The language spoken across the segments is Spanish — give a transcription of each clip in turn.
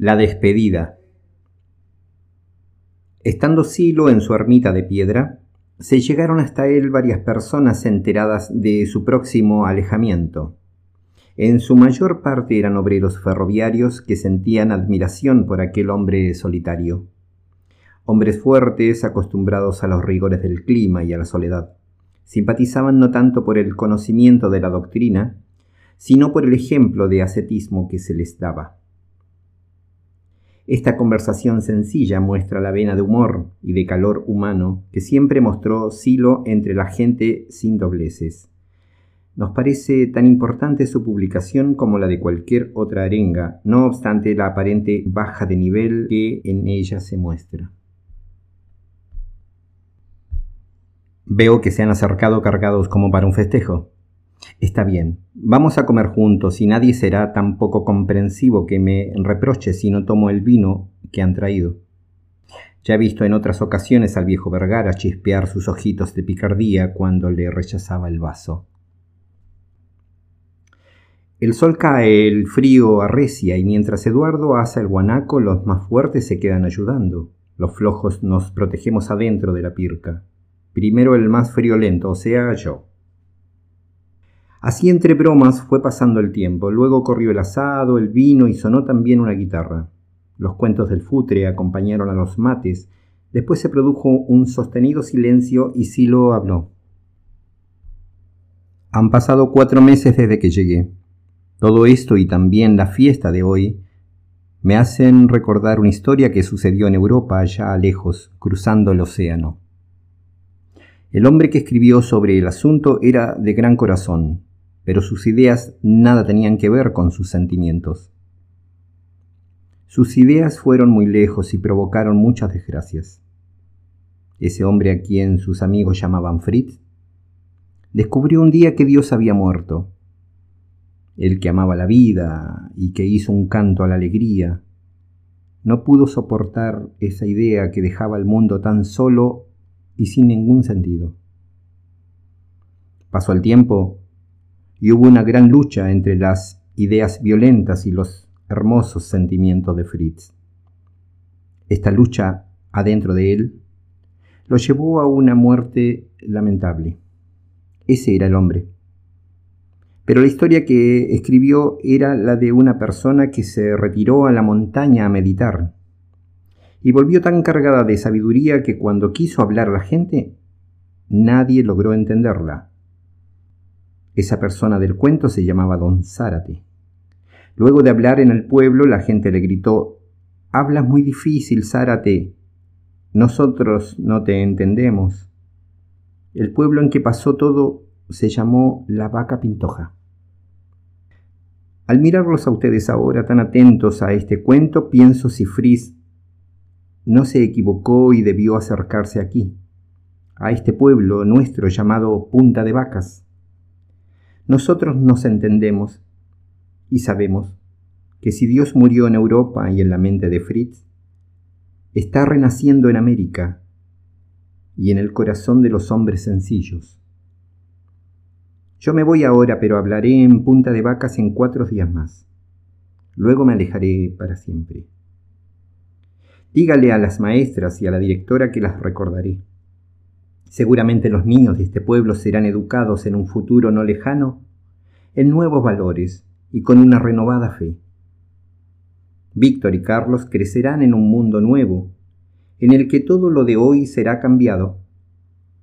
La despedida. Estando Silo en su ermita de piedra, se llegaron hasta él varias personas enteradas de su próximo alejamiento. En su mayor parte eran obreros ferroviarios que sentían admiración por aquel hombre solitario. Hombres fuertes, acostumbrados a los rigores del clima y a la soledad. Simpatizaban no tanto por el conocimiento de la doctrina, sino por el ejemplo de ascetismo que se les daba. Esta conversación sencilla muestra la vena de humor y de calor humano que siempre mostró Silo entre la gente sin dobleces. Nos parece tan importante su publicación como la de cualquier otra arenga, no obstante la aparente baja de nivel que en ella se muestra. Veo que se han acercado cargados como para un festejo. Está bien, vamos a comer juntos y nadie será tan poco comprensivo que me reproche si no tomo el vino que han traído. Ya he visto en otras ocasiones al viejo Vergara chispear sus ojitos de picardía cuando le rechazaba el vaso. El sol cae, el frío arrecia y mientras Eduardo asa el guanaco los más fuertes se quedan ayudando. Los flojos nos protegemos adentro de la pirca. Primero el más friolento, o sea, yo. Así entre bromas fue pasando el tiempo, luego corrió el asado, el vino y sonó también una guitarra. Los cuentos del futre acompañaron a los mates, después se produjo un sostenido silencio y Silo habló. Han pasado cuatro meses desde que llegué. Todo esto y también la fiesta de hoy me hacen recordar una historia que sucedió en Europa allá lejos, cruzando el océano. El hombre que escribió sobre el asunto era de gran corazón, pero sus ideas nada tenían que ver con sus sentimientos. Sus ideas fueron muy lejos y provocaron muchas desgracias. Ese hombre a quien sus amigos llamaban Fritz, descubrió un día que Dios había muerto. El que amaba la vida y que hizo un canto a la alegría, no pudo soportar esa idea que dejaba el mundo tan solo y sin ningún sentido. Pasó el tiempo y hubo una gran lucha entre las ideas violentas y los hermosos sentimientos de Fritz. Esta lucha adentro de él lo llevó a una muerte lamentable. Ese era el hombre. Pero la historia que escribió era la de una persona que se retiró a la montaña a meditar y volvió tan cargada de sabiduría que cuando quiso hablar a la gente, nadie logró entenderla. Esa persona del cuento se llamaba Don Zárate. Luego de hablar en el pueblo, la gente le gritó, Hablas muy difícil, Zárate. Nosotros no te entendemos. El pueblo en que pasó todo se llamó La Vaca Pintoja. Al mirarlos a ustedes ahora tan atentos a este cuento, pienso si Fris no se equivocó y debió acercarse aquí, a este pueblo nuestro llamado Punta de Vacas. Nosotros nos entendemos y sabemos que si Dios murió en Europa y en la mente de Fritz, está renaciendo en América y en el corazón de los hombres sencillos. Yo me voy ahora, pero hablaré en punta de vacas en cuatro días más. Luego me alejaré para siempre. Dígale a las maestras y a la directora que las recordaré. Seguramente los niños de este pueblo serán educados en un futuro no lejano en nuevos valores y con una renovada fe. Víctor y Carlos crecerán en un mundo nuevo, en el que todo lo de hoy será cambiado,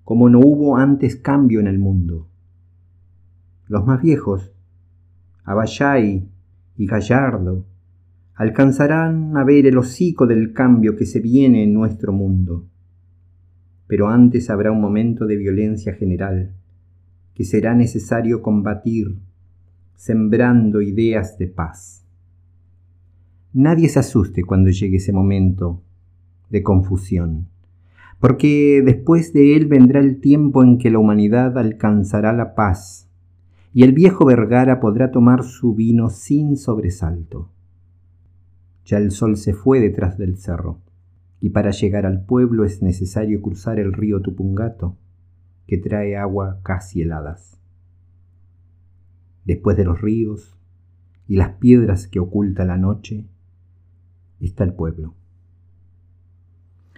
como no hubo antes cambio en el mundo. Los más viejos, Abayay y Gallardo, alcanzarán a ver el hocico del cambio que se viene en nuestro mundo pero antes habrá un momento de violencia general que será necesario combatir, sembrando ideas de paz. Nadie se asuste cuando llegue ese momento de confusión, porque después de él vendrá el tiempo en que la humanidad alcanzará la paz y el viejo Vergara podrá tomar su vino sin sobresalto. Ya el sol se fue detrás del cerro y para llegar al pueblo es necesario cruzar el río Tupungato, que trae agua casi heladas. Después de los ríos y las piedras que oculta la noche, está el pueblo.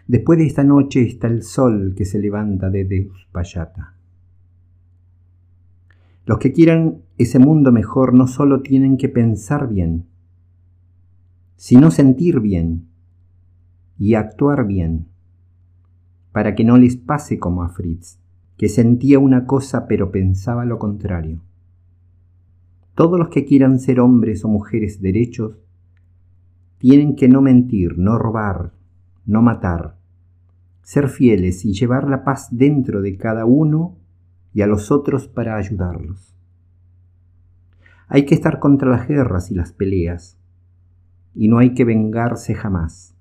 Después de esta noche está el sol que se levanta de Deuspayata. Los que quieran ese mundo mejor no solo tienen que pensar bien, sino sentir bien y actuar bien, para que no les pase como a Fritz, que sentía una cosa pero pensaba lo contrario. Todos los que quieran ser hombres o mujeres derechos tienen que no mentir, no robar, no matar, ser fieles y llevar la paz dentro de cada uno y a los otros para ayudarlos. Hay que estar contra las guerras y las peleas, y no hay que vengarse jamás.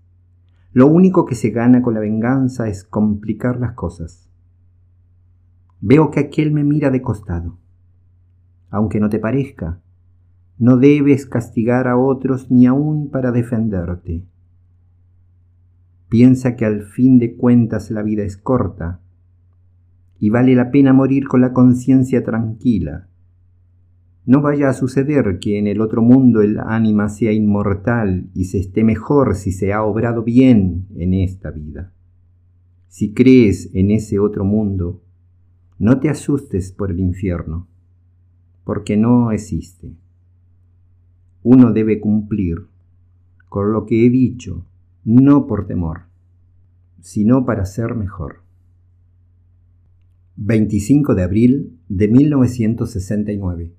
Lo único que se gana con la venganza es complicar las cosas. Veo que aquel me mira de costado. Aunque no te parezca, no debes castigar a otros ni aun para defenderte. Piensa que al fin de cuentas la vida es corta y vale la pena morir con la conciencia tranquila. No vaya a suceder que en el otro mundo el ánima sea inmortal y se esté mejor si se ha obrado bien en esta vida. Si crees en ese otro mundo, no te asustes por el infierno, porque no existe uno debe cumplir con lo que he dicho, no por temor, sino para ser mejor. 25 de abril de 1969